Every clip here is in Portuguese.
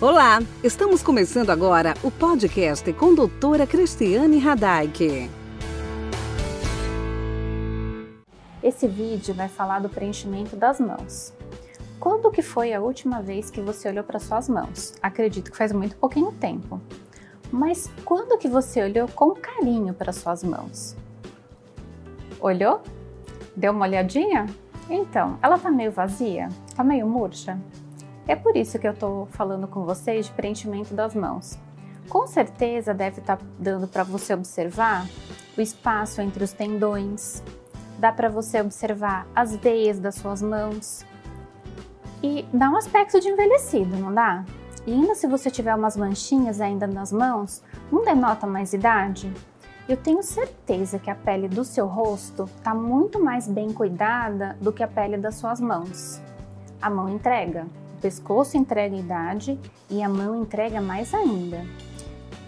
Olá, estamos começando agora o podcast com doutora Cristiane Radaik. Esse vídeo vai falar do preenchimento das mãos. Quando que foi a última vez que você olhou para suas mãos? Acredito que faz muito pouquinho tempo. Mas quando que você olhou com carinho para suas mãos? Olhou? Deu uma olhadinha? Então, ela tá meio vazia? Tá meio murcha? É por isso que eu estou falando com vocês de preenchimento das mãos. Com certeza deve estar tá dando para você observar o espaço entre os tendões, dá para você observar as veias das suas mãos e dá um aspecto de envelhecido, não dá? E ainda se você tiver umas manchinhas ainda nas mãos, não denota mais idade? Eu tenho certeza que a pele do seu rosto está muito mais bem cuidada do que a pele das suas mãos. A mão entrega. O pescoço entrega idade e a mão entrega mais ainda.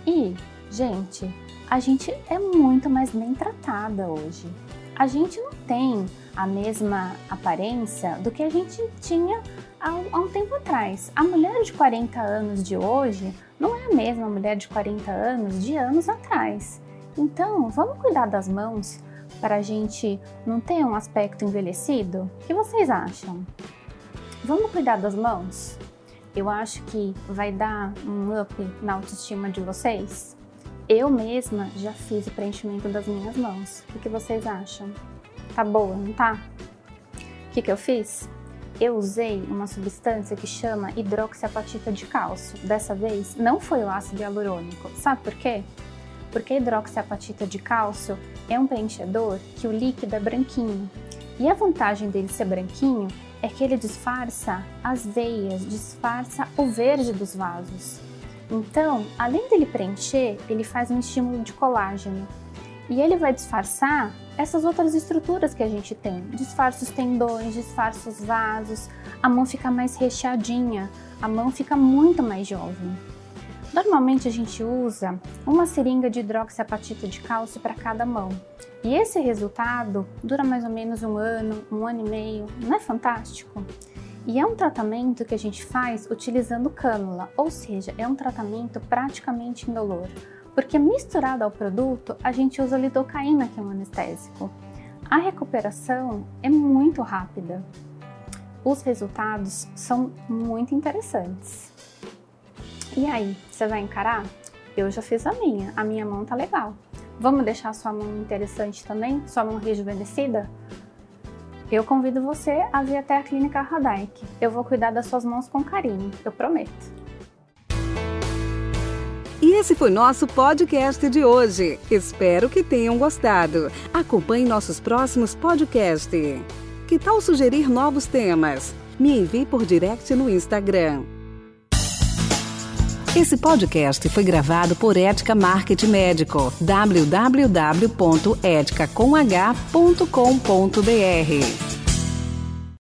E, gente, a gente é muito mais bem tratada hoje. A gente não tem a mesma aparência do que a gente tinha há, um tempo atrás. A mulher de 40 anos de hoje não é a mesma mulher de 40 anos de anos atrás. Então, vamos cuidar das mãos para a gente não ter um aspecto envelhecido? O que vocês acham? Vamos cuidar das mãos? Eu acho que vai dar um up na autoestima de vocês. Eu mesma já fiz o preenchimento das minhas mãos. O que vocês acham? Tá boa, não tá? O que, que eu fiz? Eu usei uma substância que chama hidroxiapatita de cálcio. Dessa vez, não foi o ácido hialurônico. Sabe por quê? Porque a hidroxiapatita de cálcio é um preenchedor que o líquido é branquinho. E a vantagem dele ser branquinho é que ele disfarça as veias, disfarça o verde dos vasos. Então, além dele preencher, ele faz um estímulo de colágeno. E ele vai disfarçar essas outras estruturas que a gente tem. Disfarça os tendões, disfarça os vasos, a mão fica mais recheadinha, a mão fica muito mais jovem. Normalmente a gente usa uma seringa de hidroxiapatita de cálcio para cada mão. E esse resultado dura mais ou menos um ano, um ano e meio. Não é fantástico? E é um tratamento que a gente faz utilizando cânula, ou seja, é um tratamento praticamente indolor, porque misturado ao produto a gente usa lidocaína, que é um anestésico. A recuperação é muito rápida. Os resultados são muito interessantes. E aí, você vai encarar? Eu já fiz a minha, a minha mão tá legal. Vamos deixar sua mão interessante também? Sua mão rejuvenescida? Eu convido você a vir até a Clínica Radaik. Eu vou cuidar das suas mãos com carinho, eu prometo. E esse foi nosso podcast de hoje. Espero que tenham gostado. Acompanhe nossos próximos podcasts. Que tal sugerir novos temas? Me envie por direct no Instagram. Esse podcast foi gravado por Ética Marketing Médico. www.eticacomh.com.br